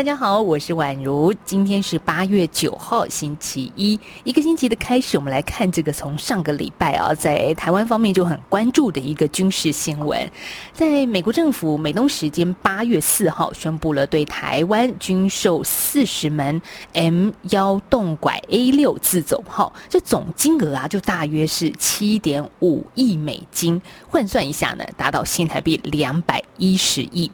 大家好，我是宛如。今天是八月九号，星期一。一个星期的开始，我们来看这个从上个礼拜啊，在台湾方面就很关注的一个军事新闻。在美国政府美东时间八月四号宣布了对台湾军售四十门 M 幺动拐 A 六自走炮，这总金额啊就大约是七点五亿美金，换算一下呢，达到新台币两百一十亿。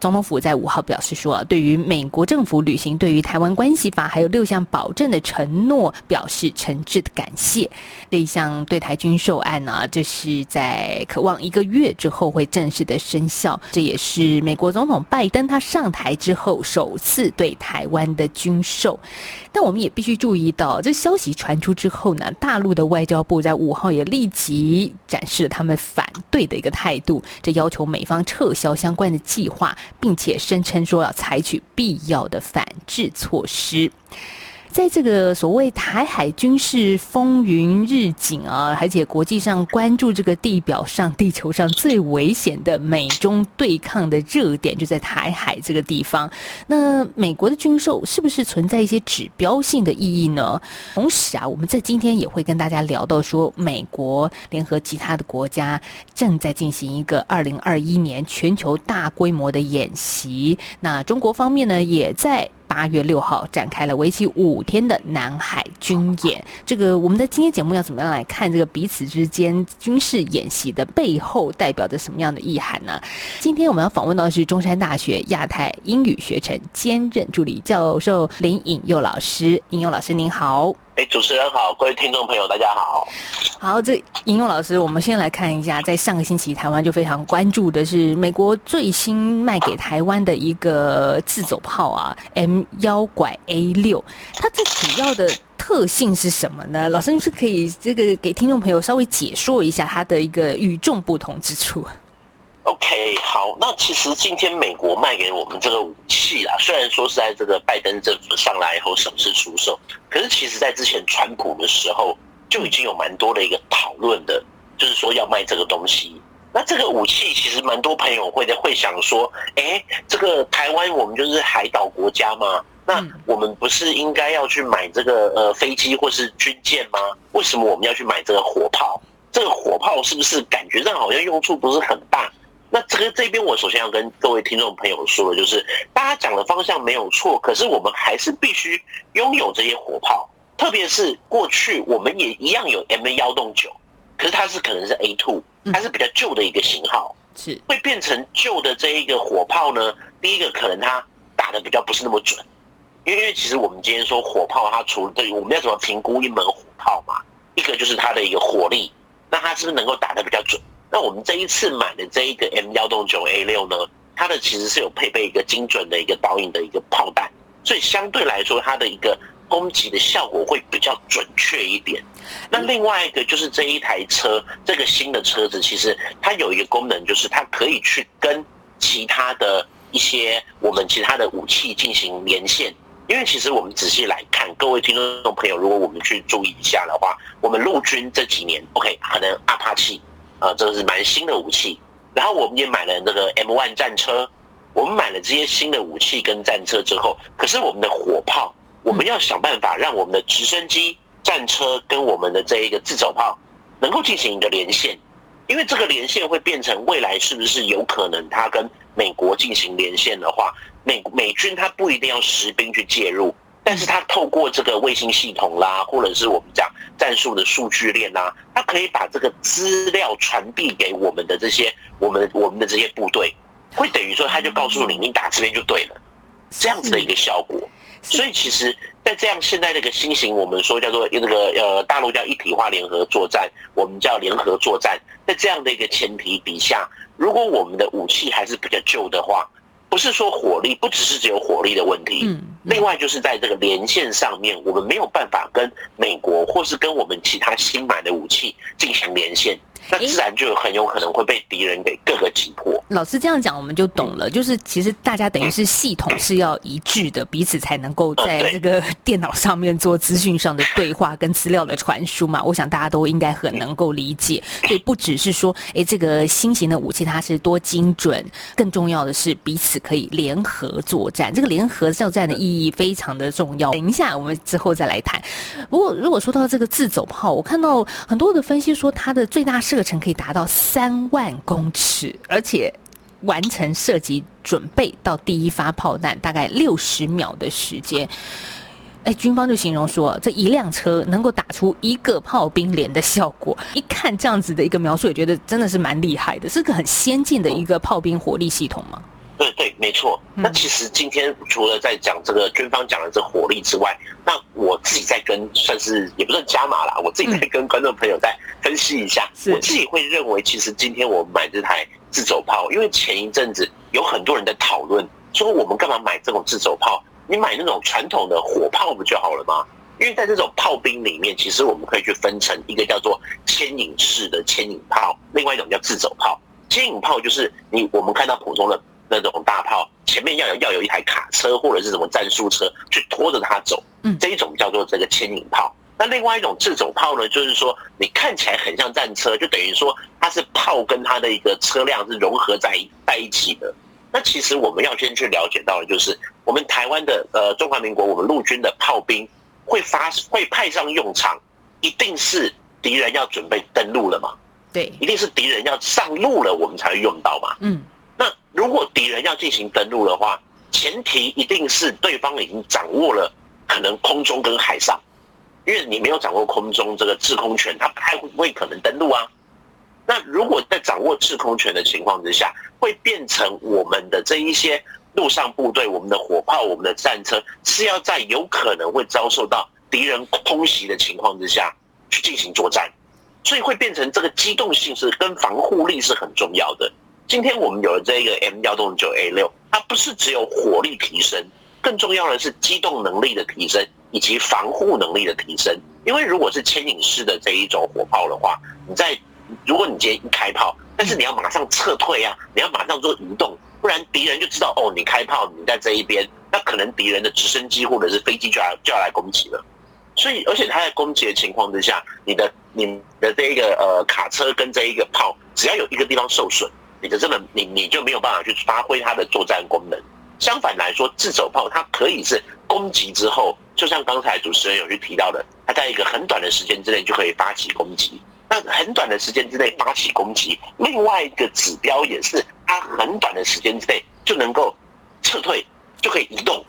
总统府在五号表示说，对于美国政府履行对于台湾关系法还有六项保证的承诺，表示诚挚的感谢。这一项对台军售案呢，这是在渴望一个月之后会正式的生效。这也是美国总统拜登他上台之后首次对台湾的军售。但我们也必须注意到，这消息传出之后呢，大陆的外交部在五号也立即展示了他们反对的一个态度，这要求美方撤销相关的计划。并且声称说要采取必要的反制措施。在这个所谓台海军事风云日景啊，而且国际上关注这个地表上、地球上最危险的美中对抗的热点，就在台海这个地方。那美国的军售是不是存在一些指标性的意义呢？同时啊，我们在今天也会跟大家聊到说，美国联合其他的国家正在进行一个二零二一年全球大规模的演习。那中国方面呢，也在。八月六号展开了为期五天的南海军演，这个我们的今天节目要怎么样来看这个彼此之间军事演习的背后代表着什么样的意涵呢？今天我们要访问到的是中山大学亚太英语学程兼任助理教授林颖佑老师，颖佑老师您好。哎，主持人好，各位听众朋友，大家好。好，这应用老师，我们先来看一下，在上个星期，台湾就非常关注的是美国最新卖给台湾的一个自走炮啊，M 幺拐 A 六，它最主要的特性是什么呢？老师是可以这个给听众朋友稍微解说一下它的一个与众不同之处。OK，好，那其实今天美国卖给我们这个武器啊，虽然说是在这个拜登政府上来以后首次出售，可是其实在之前川普的时候就已经有蛮多的一个讨论的，就是说要卖这个东西。那这个武器其实蛮多朋友会的会想说，哎，这个台湾我们就是海岛国家嘛，那我们不是应该要去买这个呃飞机或是军舰吗？为什么我们要去买这个火炮？这个火炮是不是感觉上好像用处不是很大？那这个这边，我首先要跟各位听众朋友说的，就是大家讲的方向没有错，可是我们还是必须拥有这些火炮，特别是过去我们也一样有 M 幺洞九，可是它是可能是 A two，它是比较旧的一个型号，是会变成旧的这一个火炮呢。第一个可能它打的比较不是那么准，因为因为其实我们今天说火炮，它除了对我们要怎么评估一门火炮嘛，一个就是它的一个火力，那它是不是能够打的比较准？那我们这一次买的这一个 M 幺洞九 A 六呢，它的其实是有配备一个精准的一个导引的一个炮弹，所以相对来说它的一个攻击的效果会比较准确一点。那另外一个就是这一台车，这个新的车子其实它有一个功能，就是它可以去跟其他的一些我们其他的武器进行连线。因为其实我们仔细来看，各位听众朋友，如果我们去注意一下的话，我们陆军这几年 OK 可能阿帕奇。啊，这个是蛮新的武器，然后我们也买了那个 M1 战车，我们买了这些新的武器跟战车之后，可是我们的火炮，我们要想办法让我们的直升机、战车跟我们的这一个自走炮能够进行一个连线，因为这个连线会变成未来是不是有可能它跟美国进行连线的话，美美军它不一定要实兵去介入。但是它透过这个卫星系统啦，或者是我们讲战术的数据链啦，它可以把这个资料传递给我们的这些我们我们的这些部队，会等于说他就告诉你，你打这边就对了，这样子的一个效果。所以其实，在这样现在这个新型，我们说叫做那个呃大陆叫一体化联合作战，我们叫联合作战，在这样的一个前提底下，如果我们的武器还是比较旧的话。不是说火力，不只是只有火力的问题。嗯，另外就是在这个连线上面，我们没有办法跟美国或是跟我们其他新买的武器进行连线。那自然就很有可能会被敌人给各个击破。老师这样讲，我们就懂了。就是其实大家等于是系统是要一致的，彼此才能够在这个电脑上面做资讯上的对话跟资料的传输嘛。我想大家都应该很能够理解。所以不只是说，哎，这个新型的武器它是多精准，更重要的是彼此可以联合作战。这个联合作战的意义义非常的重要。等一下我们之后再来谈。不过如果说到这个自走炮，我看到很多的分析说它的最大射程可以达到三万公尺，而且完成射击准备到第一发炮弹大概六十秒的时间。哎，军方就形容说，这一辆车能够打出一个炮兵连的效果。一看这样子的一个描述，也觉得真的是蛮厉害的，是个很先进的一个炮兵火力系统吗？对对，没错。那其实今天除了在讲这个军方讲的这火力之外，那我自己在跟算是也不算加码啦，我自己在跟观众朋友在分析一下。我自己会认为，其实今天我们买这台自走炮，因为前一阵子有很多人在讨论，说我们干嘛买这种自走炮？你买那种传统的火炮不就好了吗？因为在这种炮兵里面，其实我们可以去分成一个叫做牵引式的牵引炮，另外一种叫自走炮。牵引炮就是你我们看到普通的。那种大炮前面要有要有一台卡车或者是什么战术车去拖着它走，嗯，这一种叫做这个牵引炮。那另外一种自走炮呢，就是说你看起来很像战车，就等于说它是炮跟它的一个车辆是融合在在一起的。那其实我们要先去了解到的就是，我们台湾的呃中华民国我们陆军的炮兵会发会派上用场，一定是敌人要准备登陆了嘛？对，一定是敌人要上路了，我们才会用到嘛？嗯。如果敌人要进行登陆的话，前提一定是对方已经掌握了可能空中跟海上，因为你没有掌握空中这个制空权，他不太会可能登陆啊。那如果在掌握制空权的情况之下，会变成我们的这一些陆上部队、我们的火炮、我们的战车是要在有可能会遭受到敌人空袭的情况之下去进行作战，所以会变成这个机动性是跟防护力是很重要的。今天我们有了这个 M 幺洞九 A 六，它不是只有火力提升，更重要的是机动能力的提升以及防护能力的提升。因为如果是牵引式的这一种火炮的话，你在如果你今天一开炮，但是你要马上撤退啊，你要马上做移动，不然敌人就知道哦，你开炮，你在这一边，那可能敌人的直升机或者是飞机就要就要来攻击了。所以，而且他在攻击的情况之下，你的你的这一个呃卡车跟这一个炮，只要有一个地方受损。你的这个你你就没有办法去发挥它的作战功能。相反来说，自走炮它可以是攻击之后，就像刚才主持人有去提到的，它在一个很短的时间之内就可以发起攻击。那很短的时间之内发起攻击，另外一个指标也是它很短的时间之内就能够撤退，就可以移动，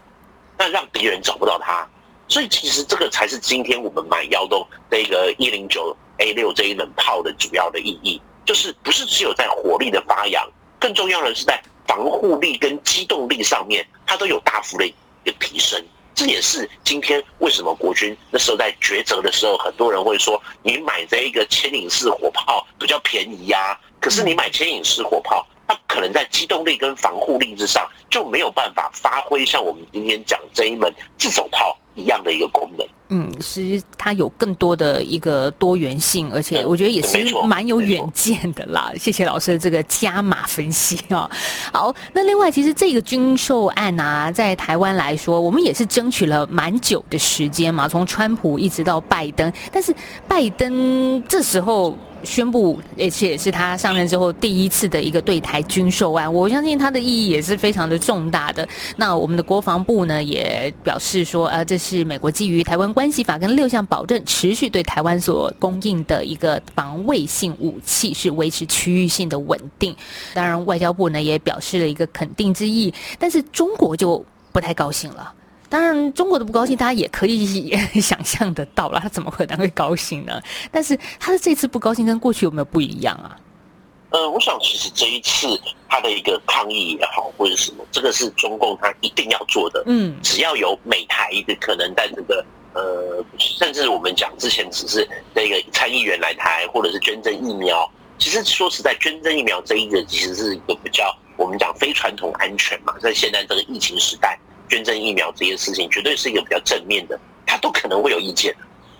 那让敌人找不到它。所以其实这个才是今天我们买幺洞这个一零九 A 六这一门炮的主要的意义。就是不是只有在火力的发扬，更重要的是在防护力跟机动力上面，它都有大幅的一个提升。这也是今天为什么国军那时候在抉择的时候，很多人会说，你买这一个牵引式火炮比较便宜呀。可是你买牵引式火炮，它可能在机动力跟防护力之上就没有办法发挥像我们今天讲这一门自走炮一样的一个功能。嗯，其实它有更多的一个多元性，而且我觉得也是蛮有远见的啦。谢谢老师的这个加码分析啊。好，那另外其实这个军售案啊，在台湾来说，我们也是争取了蛮久的时间嘛，从川普一直到拜登，但是拜登这时候。宣布，而且是他上任之后第一次的一个对台军售案，我相信它的意义也是非常的重大的。那我们的国防部呢也表示说，呃，这是美国基于《台湾关系法》跟六项保证，持续对台湾所供应的一个防卫性武器，是维持区域性的稳定。当然，外交部呢也表示了一个肯定之意，但是中国就不太高兴了。当然，中国的不高兴，大家也可以想象得到了。他怎么可能会高兴呢？但是他的这次不高兴跟过去有没有不一样啊？呃，我想其实这一次他的一个抗议也好，或者什么，这个是中共他一定要做的。嗯，只要有美台的可能在这个呃，甚至我们讲之前只是那个参议员来台，或者是捐赠疫苗。其实说实在，捐赠疫苗这一个其实是一个比较我们讲非传统安全嘛，在现在这个疫情时代。捐赠疫苗这件事情，绝对是一个比较正面的，他都可能会有意见，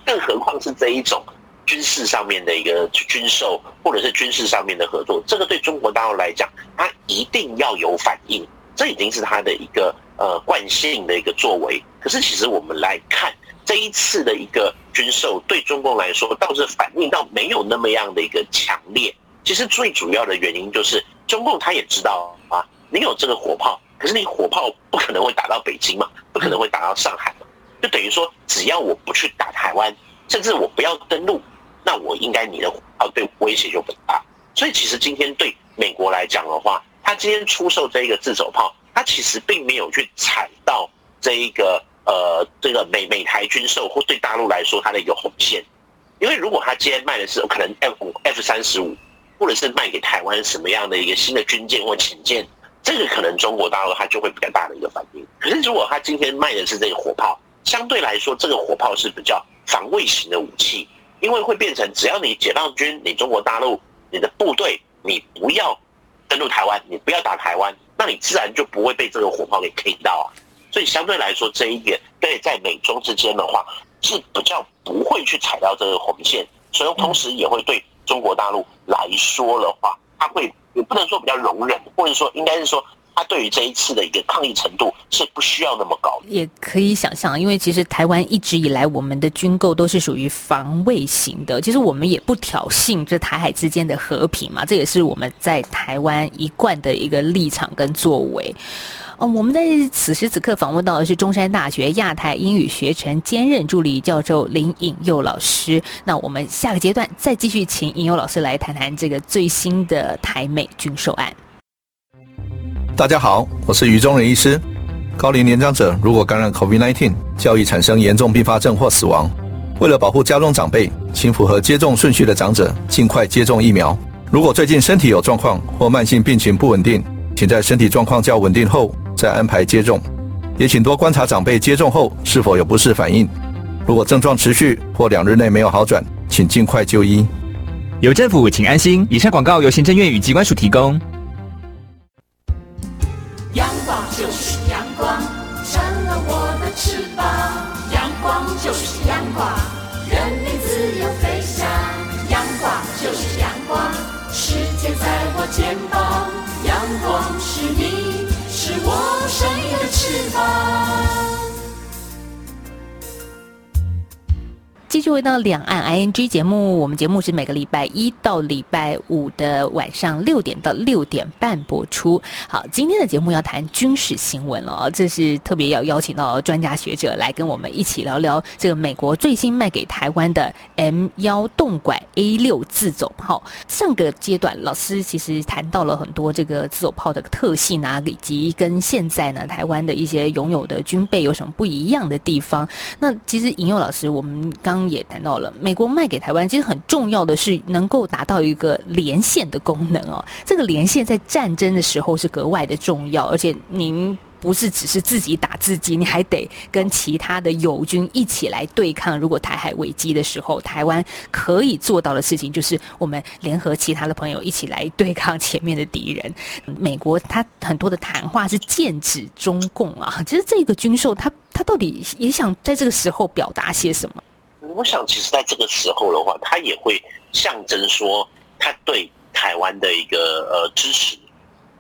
更何况是这一种军事上面的一个军售，或者是军事上面的合作，这个对中国大陆来讲，他一定要有反应，这已经是他的一个呃惯性的一个作为。可是其实我们来看这一次的一个军售，对中共来说倒是反应到没有那么样的一个强烈。其实最主要的原因就是中共他也知道啊，你有这个火炮。可是你火炮不可能会打到北京嘛，不可能会打到上海嘛，就等于说只要我不去打台湾，甚至我不要登陆，那我应该你的火炮对威胁就不大。所以其实今天对美国来讲的话，他今天出售这一个自走炮，他其实并没有去踩到这一个呃这个美美台军售或对大陆来说它的一个红线，因为如果他今天卖的是可能 F F 三十五，或者是卖给台湾什么样的一个新的军舰或潜舰。这个可能中国大陆它就会比较大的一个反应。可是如果他今天卖的是这个火炮，相对来说这个火炮是比较防卫型的武器，因为会变成只要你解放军、你中国大陆、你的部队，你不要登陆台湾，你不要打台湾，那你自然就不会被这个火炮给 K 到啊。所以相对来说这一点，对在美中之间的话是比较不会去踩到这个红线，所以同时也会对中国大陆来说的话，它会。也不能说比较容忍，或者说应该是说，他对于这一次的一个抗议程度是不需要那么高。也可以想象，因为其实台湾一直以来我们的军购都是属于防卫型的，其实我们也不挑衅这台海之间的和平嘛，这也是我们在台湾一贯的一个立场跟作为。哦，我们在此时此刻访问到的是中山大学亚太英语学程兼任助理教授林颖佑老师。那我们下个阶段再继续请颖佑老师来谈谈这个最新的台美军售案。大家好，我是余中仁医师。高龄年长者如果感染 COVID-19，较易产生严重并发症或死亡。为了保护家中长辈，请符合接种顺序的长者尽快接种疫苗。如果最近身体有状况或慢性病情不稳定，请在身体状况较稳定后。再安排接种，也请多观察长辈接种后是否有不适反应。如果症状持续或两日内没有好转，请尽快就医。有政府，请安心。以上广告由行政院与机关署提供。的继续回到两岸 I N G 节目，我们节目是每个礼拜一到礼拜五的晚上六点到六点半播出。好，今天的节目要谈军事新闻了，这是特别要邀请到专家学者来跟我们一起聊聊这个美国最新卖给台湾的 M 幺动拐 A 六自走炮。上个阶段老师其实谈到了很多这个自走炮的特性啊，以及跟现在呢台湾的一些拥有的军备有什么不一样的地方。那其实引诱老师，我们刚也谈到了，美国卖给台湾，其实很重要的是能够达到一个连线的功能哦。这个连线在战争的时候是格外的重要，而且您不是只是自己打自己，你还得跟其他的友军一起来对抗。如果台海危机的时候，台湾可以做到的事情就是我们联合其他的朋友一起来对抗前面的敌人。美国他很多的谈话是剑指中共啊，其实这个军售，他他到底也想在这个时候表达些什么？我想，其实在这个时候的话，他也会象征说他对台湾的一个呃支持，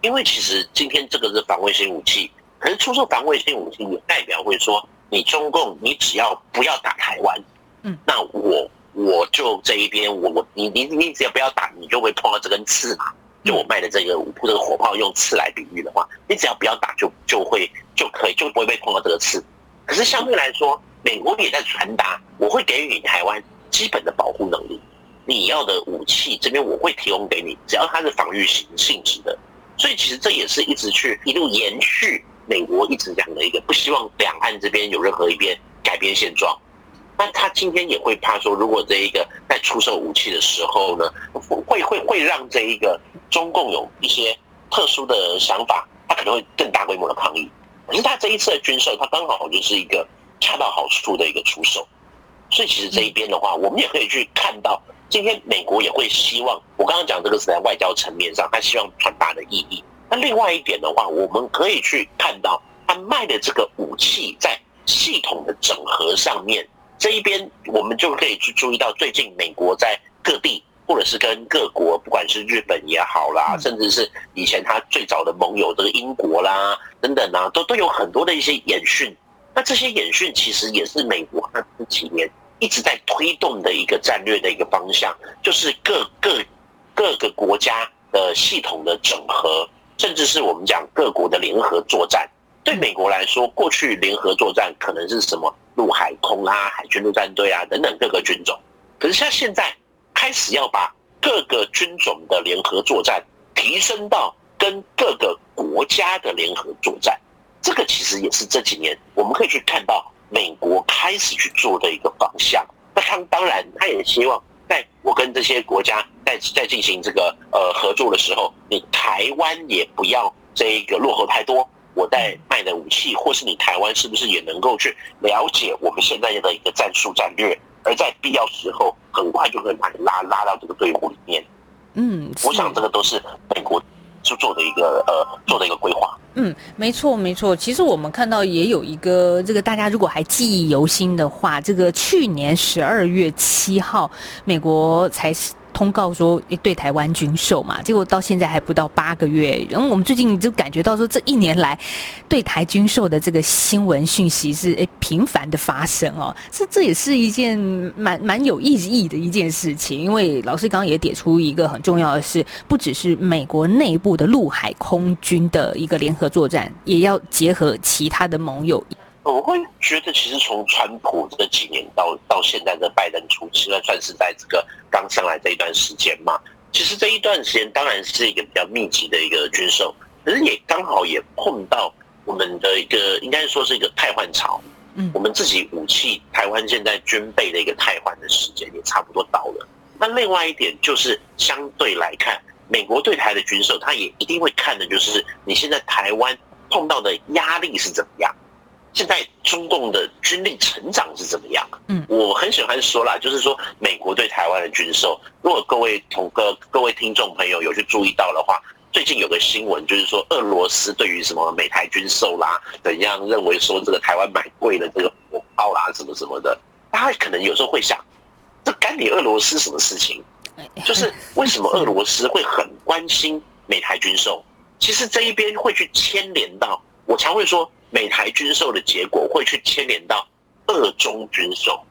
因为其实今天这个是防卫性武器，可是出售防卫性武器也代表会说，你中共你只要不要打台湾，嗯，那我我就这一边我我你你你只要不要打，你就会碰到这根刺嘛。就我卖的这个这个火炮用刺来比喻的话，你只要不要打，就就会就可以就不会被碰到这个刺。可是相对来说，美国也在传达，我会给予台湾基本的保护能力，你要的武器这边我会提供给你，只要它是防御性性质的。所以其实这也是一直去一路延续美国一直讲的一个不希望两岸这边有任何一边改变现状。那他今天也会怕说，如果这一个在出售武器的时候呢，会会会让这一个中共有一些特殊的想法，他可能会更大规模的抗议。可是他这一次的军售，他刚好就是一个。恰到好处的一个出手，所以其实这一边的话，我们也可以去看到，今天美国也会希望，我刚刚讲这个是在外交层面上，他希望传达的意义。那另外一点的话，我们可以去看到，他卖的这个武器在系统的整合上面，这一边我们就可以去注意到，最近美国在各地。或者是跟各国，不管是日本也好啦，甚至是以前他最早的盟友这个英国啦等等啊，都都有很多的一些演训。那这些演训其实也是美国他这几年一直在推动的一个战略的一个方向，就是各各各个国家的系统的整合，甚至是我们讲各国的联合作战。对美国来说，过去联合作战可能是什么陆海空啦、海军陆战队啊等等各个军种，可是像现在。开始要把各个军种的联合作战提升到跟各个国家的联合作战，这个其实也是这几年我们可以去看到美国开始去做的一个方向。那他当然，他也希望在我跟这些国家在在进行这个呃合作的时候，你台湾也不要这一个落后太多。我在卖的武器，或是你台湾是不是也能够去了解我们现在的一个战术战略？而在必要时候，很快就会把你拉拉到这个队伍里面。嗯，我想这个都是美国就做的一个呃做的一个规划。嗯，没错没错。其实我们看到也有一个这个，大家如果还记忆犹新的话，这个去年十二月七号，美国才。通告说对台湾军售嘛，结果到现在还不到八个月。然后我们最近就感觉到说，这一年来对台军售的这个新闻讯息是诶频繁的发生哦。这这也是一件蛮蛮有意义的一件事情，因为老师刚刚也点出一个很重要的是，不只是美国内部的陆海空军的一个联合作战，也要结合其他的盟友。我会觉得，其实从川普这几年到到现在的拜登初期，那算是在这个刚上来这一段时间嘛。其实这一段时间当然是一个比较密集的一个军售，可是也刚好也碰到我们的一个应该说是一个汰换潮。嗯，我们自己武器台湾现在军备的一个汰换的时间也差不多到了。那另外一点就是相对来看，美国对台的军售，他也一定会看的就是你现在台湾碰到的压力是怎么样。现在中共的军力成长是怎么样？嗯，我很喜欢说啦，就是说美国对台湾的军售，如果各位同各各位听众朋友有去注意到的话，最近有个新闻就是说俄罗斯对于什么美台军售啦，怎样认为说这个台湾买贵了这个火炮啦什么什么的，大家可能有时候会想，这干你俄罗斯什么事情？就是为什么俄罗斯会很关心美台军售？其实这一边会去牵连到，我常会说。美台军售的结果会去牵连到俄中军售，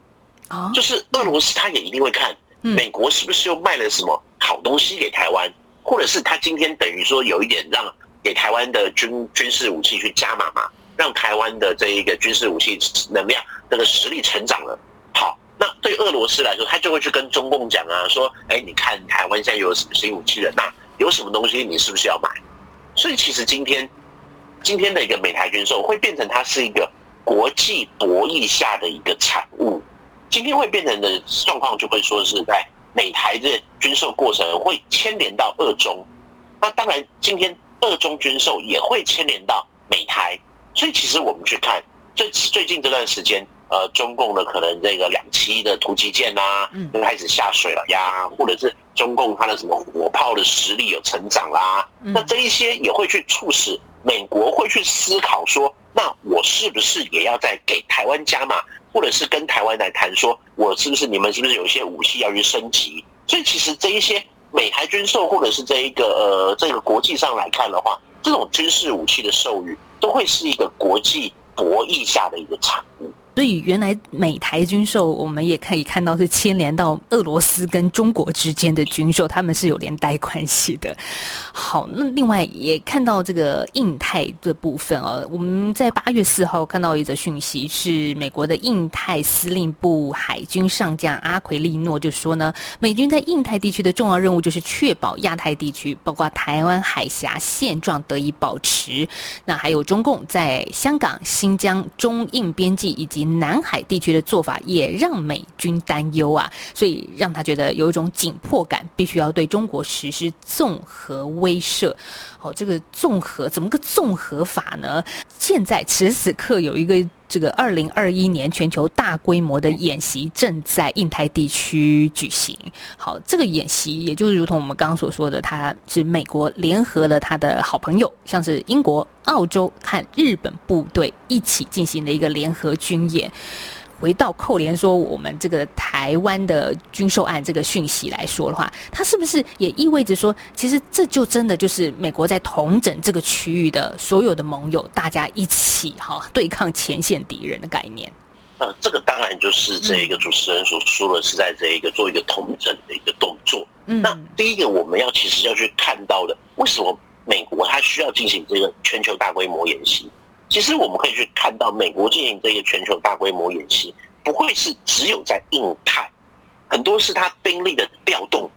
啊，就是俄罗斯他也一定会看美国是不是又卖了什么好东西给台湾，或者是他今天等于说有一点让给台湾的军军事武器去加码嘛，让台湾的这一个军事武器能量那个实力成长了。对俄罗斯来说，他就会去跟中共讲啊，说，哎，你看台湾现在有什么新武器了？那有什么东西你是不是要买？所以其实今天。今天的一个美台军售会变成它是一个国际博弈下的一个产物。今天会变成的状况就会说是在美台的军售过程会牵连到二中，那当然今天二中军售也会牵连到美台。所以其实我们去看最最近这段时间，呃，中共的可能这个两栖的突击舰啊，又开始下水了呀，或者是中共它的什么火炮的实力有成长啦，那这一些也会去促使。美国会去思考说，那我是不是也要再给台湾加码，或者是跟台湾来谈，说我是不是你们是不是有一些武器要去升级？所以其实这一些美台军售，或者是这一个呃这个国际上来看的话，这种军事武器的授予，都会是一个国际博弈下的一个产物。所以原来美台军售，我们也可以看到是牵连到俄罗斯跟中国之间的军售，他们是有连带关系的。好，那另外也看到这个印太的部分啊，我们在八月四号看到一则讯息，是美国的印太司令部海军上将阿奎利诺就说呢，美军在印太地区的重要任务就是确保亚太地区，包括台湾海峡现状得以保持。那还有中共在香港、新疆、中印边境以及南海地区的做法也让美军担忧啊，所以让他觉得有一种紧迫感，必须要对中国实施综合威慑。好，这个综合怎么个综合法呢？现在此时此刻有一个。这个二零二一年全球大规模的演习正在印太地区举行。好，这个演习也就是如同我们刚刚所说的，它是美国联合了他的好朋友，像是英国、澳洲和日本部队一起进行的一个联合军演。回到扣连说我们这个台湾的军售案这个讯息来说的话，它是不是也意味着说，其实这就真的就是美国在统整这个区域的所有的盟友，大家一起哈对抗前线敌人的概念？呃，这个当然就是这一个主持人所说的是在这一个做一个统整的一个动作。嗯那第一个我们要其实要去看到的，为什么美国它需要进行这个全球大规模演习？其实我们可以去看到，美国进行这个全球大规模演习，不会是只有在印太，很多是它兵力的调动，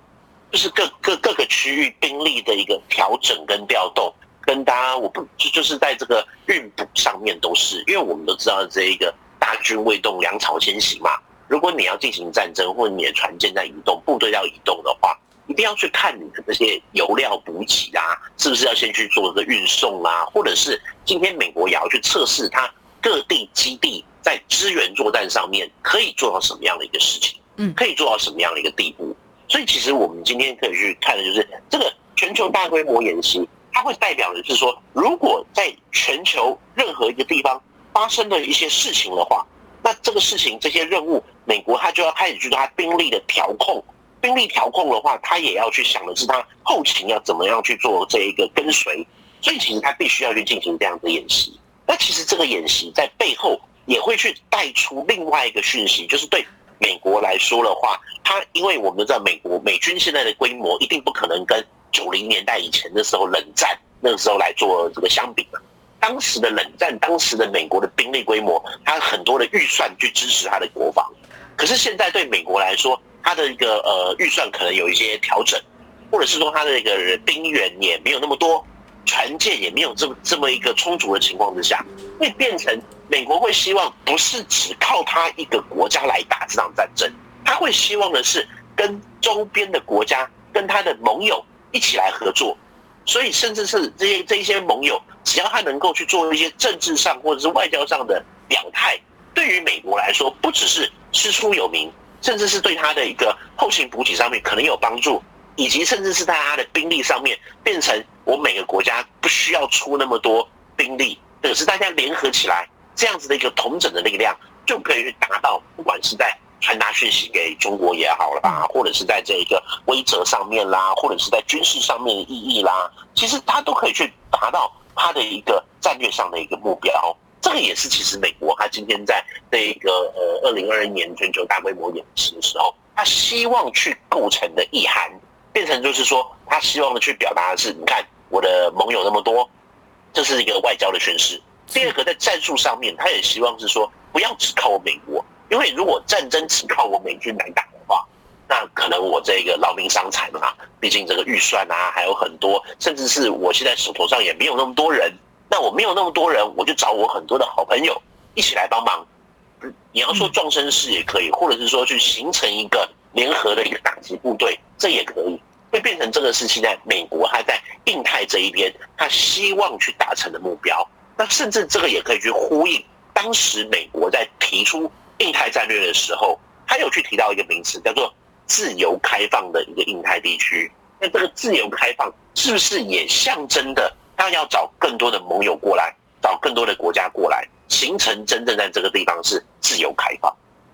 就是各各各个区域兵力的一个调整跟调动，跟大家我不就就是在这个运补上面都是，因为我们都知道这一个大军未动，粮草先行嘛。如果你要进行战争，或者你的船舰在移动，部队要移动的话，一定要去看你的这些油料补给啊，是不是要先去做这个运送啊，或者是今天美国也要去测试它各地基地在支援作战上面可以做到什么样的一个事情，嗯可以做到什么样的一个地步。所以其实我们今天可以去看的就是这个全球大规模演习，它会代表的是说，如果在全球任何一个地方发生了一些事情的话，那这个事情这些任务，美国它就要开始去做它兵力的调控。兵力调控的话，他也要去想的是他后勤要怎么样去做这一个跟随，所以其实他必须要去进行这样的演习。那其实这个演习在背后也会去带出另外一个讯息，就是对美国来说的话，他因为我们都知道美国美军现在的规模一定不可能跟九零年代以前的时候冷战那个时候来做这个相比嘛。当时的冷战，当时的美国的兵力规模，他很多的预算去支持他的国防。可是现在对美国来说，他的一个呃预算可能有一些调整，或者是说他的一个兵源也没有那么多，船舰也没有这么这么一个充足的情况之下，会变成美国会希望不是只靠他一个国家来打这场战争，他会希望的是跟周边的国家、跟他的盟友一起来合作。所以，甚至是这些这一些盟友，只要他能够去做一些政治上或者是外交上的表态，对于美国来说，不只是师出有名，甚至是对他的一个后勤补给上面可能有帮助，以及甚至是在他的兵力上面，变成我每个国家不需要出那么多兵力，可是大家联合起来，这样子的一个同整的力量，就可以去达到，不管是在传达讯息给中国也好了吧，或者是在这一个规则上面啦，或者是在军事上面的意义啦，其实他都可以去达到他的一个战略上的一个目标。这个也是其实美国它今天在这一个呃二零二一年全球大规模演习的时候，它希望去构成的意涵，变成就是说，他希望的去表达的是，你看我的盟友那么多，这是一个外交的宣示。第二个在战术上面，他也希望是说，不要只靠我美国，因为如果战争只靠我美军来打的话，那可能我这个劳民伤财嘛，毕竟这个预算啊还有很多，甚至是我现在手头上也没有那么多人，那我没有那么多人，我就找我很多的好朋友一起来帮忙。嗯你要说壮声势也可以，或者是说去形成一个联合的一个打击部队，这也可以，会变成这个是现在美国它在印太这一边，它希望去达成的目标。那甚至这个也可以去呼应当时美国在提出印太战略的时候，他有去提到一个名词，叫做自由开放的一个印太地区。那这个自由开放是不是也象征的，他要找更多的盟友过来，找更多的国家过来，形成真正在这个地方是自由开放？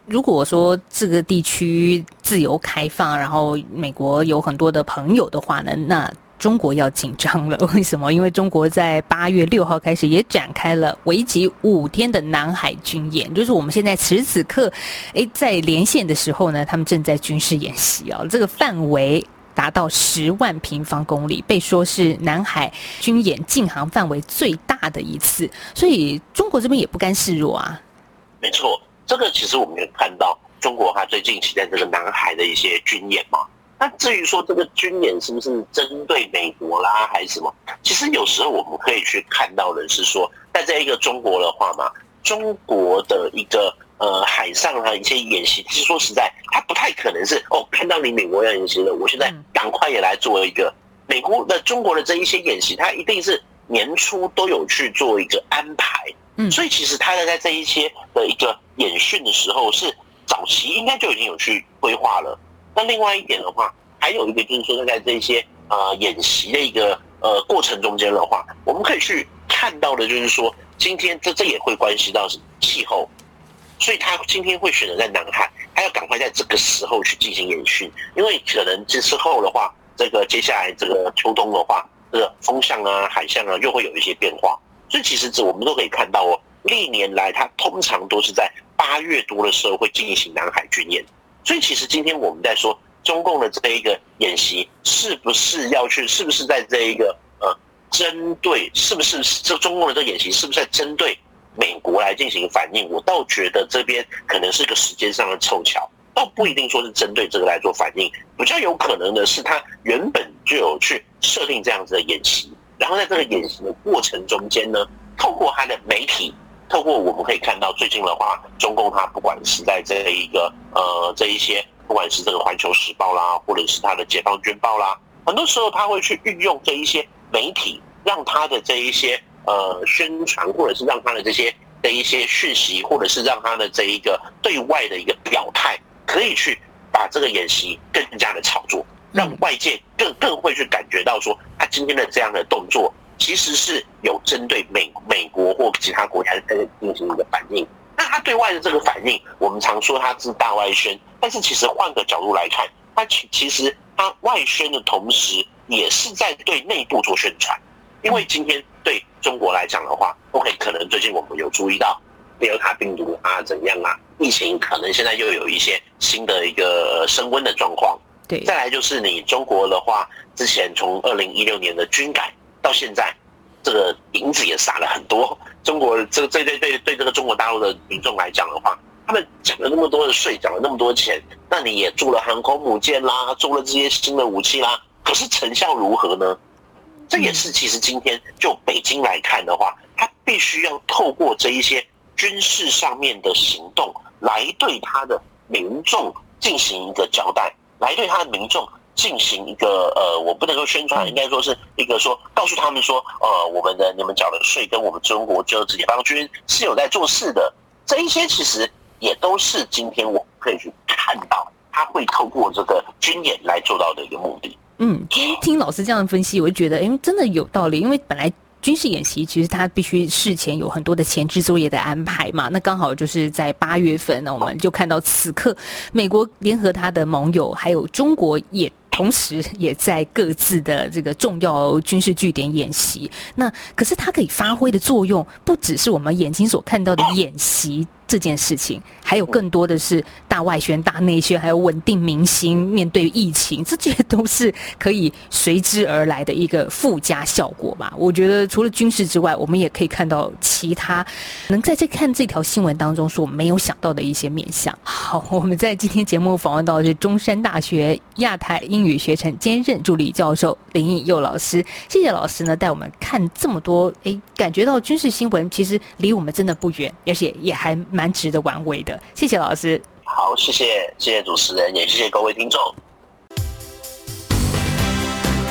如果说这个地区自由开放，然后美国有很多的朋友的话呢，那中国要紧张了。为什么？因为中国在八月六号开始也展开了为期五天的南海军演，就是我们现在此时此刻，诶，在连线的时候呢，他们正在军事演习啊、这个范围。达到十万平方公里，被说是南海军演禁航范围最大的一次，所以中国这边也不甘示弱啊。没错，这个其实我们也看到中国它最近期在这个南海的一些军演嘛。那至于说这个军演是不是针对美国啦，还是什么？其实有时候我们可以去看到的是说，在这一个中国的话嘛，中国的一个呃海上啊一些演习，其实说实在，它不太可能是哦，看到你美国要演习了，我现在嗯赶快也来做一个。美国的中国的这一些演习，它一定是年初都有去做一个安排，嗯所以其实他在这一些的一个演训的时候，是早期应该就已经有去规划了。那另外一点的话，还有一个就是说，在这一些呃演习的一个呃过程中间的话，我们可以去看到的就是说，今天这这也会关系到是气候，所以他今天会选择在南海，他要赶快在这个时候去进行演训，因为可能这之后的话，这个接下来这个秋冬的话，这个风向啊、海象啊，又会有一些变化。所以其实这我们都可以看到哦，历年来他通常都是在八月多的时候会进行南海军演。所以其实今天我们在说中共的这一个演习，是不是要去，是不是在这一个呃针对，是不是这中共的这个演习是不是在针对美国来进行反应？我倒觉得这边可能是个时间上的凑巧，倒不一定说是针对这个来做反应，比较有可能的是他原本就有去设定这样子的演习，然后在这个演习的过程中间呢，透过他的媒体。透过我们可以看到，最近的话，中共它不管是在这一个呃这一些，不管是这个《环球时报》啦，或者是他的《解放军报》啦，很多时候他会去运用这一些媒体，让他的这一些呃宣传，或者是让他的这些的一些讯息，或者是让他的这一个对外的一个表态，可以去把这个演习更加的炒作，让外界更更会去感觉到说，他今天的这样的动作。其实是有针对美美国或其他国家在进行一个反应。那他对外的这个反应，我们常说他是大外宣，但是其实换个角度来看，他其其实他外宣的同时，也是在对内部做宣传。因为今天对中国来讲的话，OK，可能最近我们有注意到德尔塔病毒啊怎样啊，疫情可能现在又有一些新的一个升温的状况。对，再来就是你中国的话，之前从二零一六年的军改。到现在，这个银子也撒了很多。中国这个对对对对这个中国大陆的民众来讲的话，他们缴了那么多的税，缴了那么多钱，那你也做了航空母舰啦，做了这些新的武器啦，可是成效如何呢？这也是其实今天就北京来看的话，他必须要透过这一些军事上面的行动，来对他的民众进行一个交代，来对他的民众。进行一个呃，我不能说宣传，应该说是一个说告诉他们说，呃，我们的你们缴的税跟我们中国就是解放军是有在做事的，这一些其实也都是今天我们可以去看到，他会透过这个军演来做到的一个目的。嗯，今天听老师这样分析，我就觉得，哎，真的有道理，因为本来。军事演习其实它必须事前有很多的前置作业的安排嘛，那刚好就是在八月份，那我们就看到此刻美国联合他的盟友，还有中国也同时也在各自的这个重要军事据点演习。那可是它可以发挥的作用，不只是我们眼睛所看到的演习。这件事情还有更多的是大外宣、大内宣，还有稳定民心、面对疫情，这些都是可以随之而来的一个附加效果吧。我觉得除了军事之外，我们也可以看到其他能在这看这条新闻当中所没有想到的一些面向。好，我们在今天节目访问到的是中山大学亚太英语学程兼任助理教授林颖佑老师，谢谢老师呢带我们看这么多，诶，感觉到军事新闻其实离我们真的不远，而且也还。蛮值得玩味的，谢谢老师。好，谢谢谢谢主持人，也谢谢各位听众。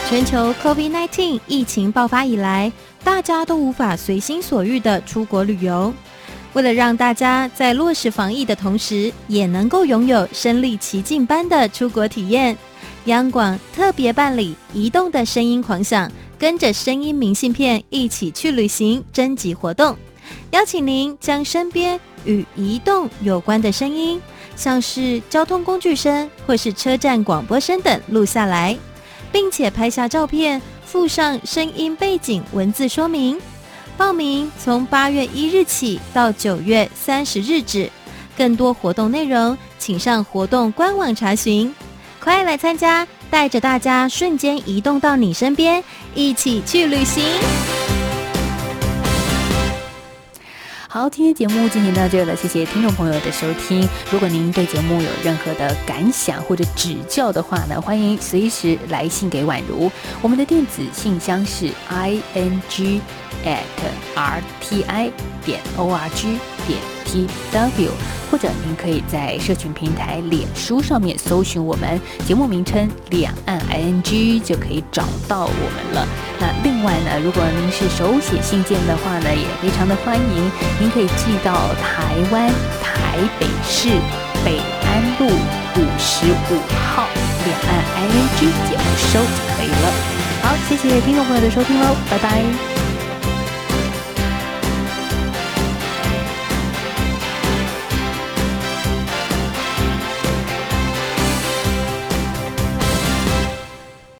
全球 COVID-19 疫情爆发以来，大家都无法随心所欲的出国旅游。为了让大家在落实防疫的同时，也能够拥有身临其境般的出国体验，央广特别办理“移动的声音狂想”，跟着声音明信片一起去旅行征集活动，邀请您将身边。与移动有关的声音，像是交通工具声或是车站广播声等录下来，并且拍下照片，附上声音背景文字说明。报名从八月一日起到九月三十日止，更多活动内容请上活动官网查询。快来参加，带着大家瞬间移动到你身边，一起去旅行。好，今天节目进行到这了，谢谢听众朋友的收听。如果您对节目有任何的感想或者指教的话呢，欢迎随时来信给宛如。我们的电子信箱是 i n g at r t i 点 o r g 点 T W，或者您可以在社群平台脸书上面搜寻我们节目名称“两岸 I N G”，就可以找到我们了。那另外呢，如果您是手写信件的话呢，也非常的欢迎，您可以寄到台湾台北市北安路五十五号两岸 I N G 节目收就可以了。好，谢谢听众朋友的收听喽，拜拜。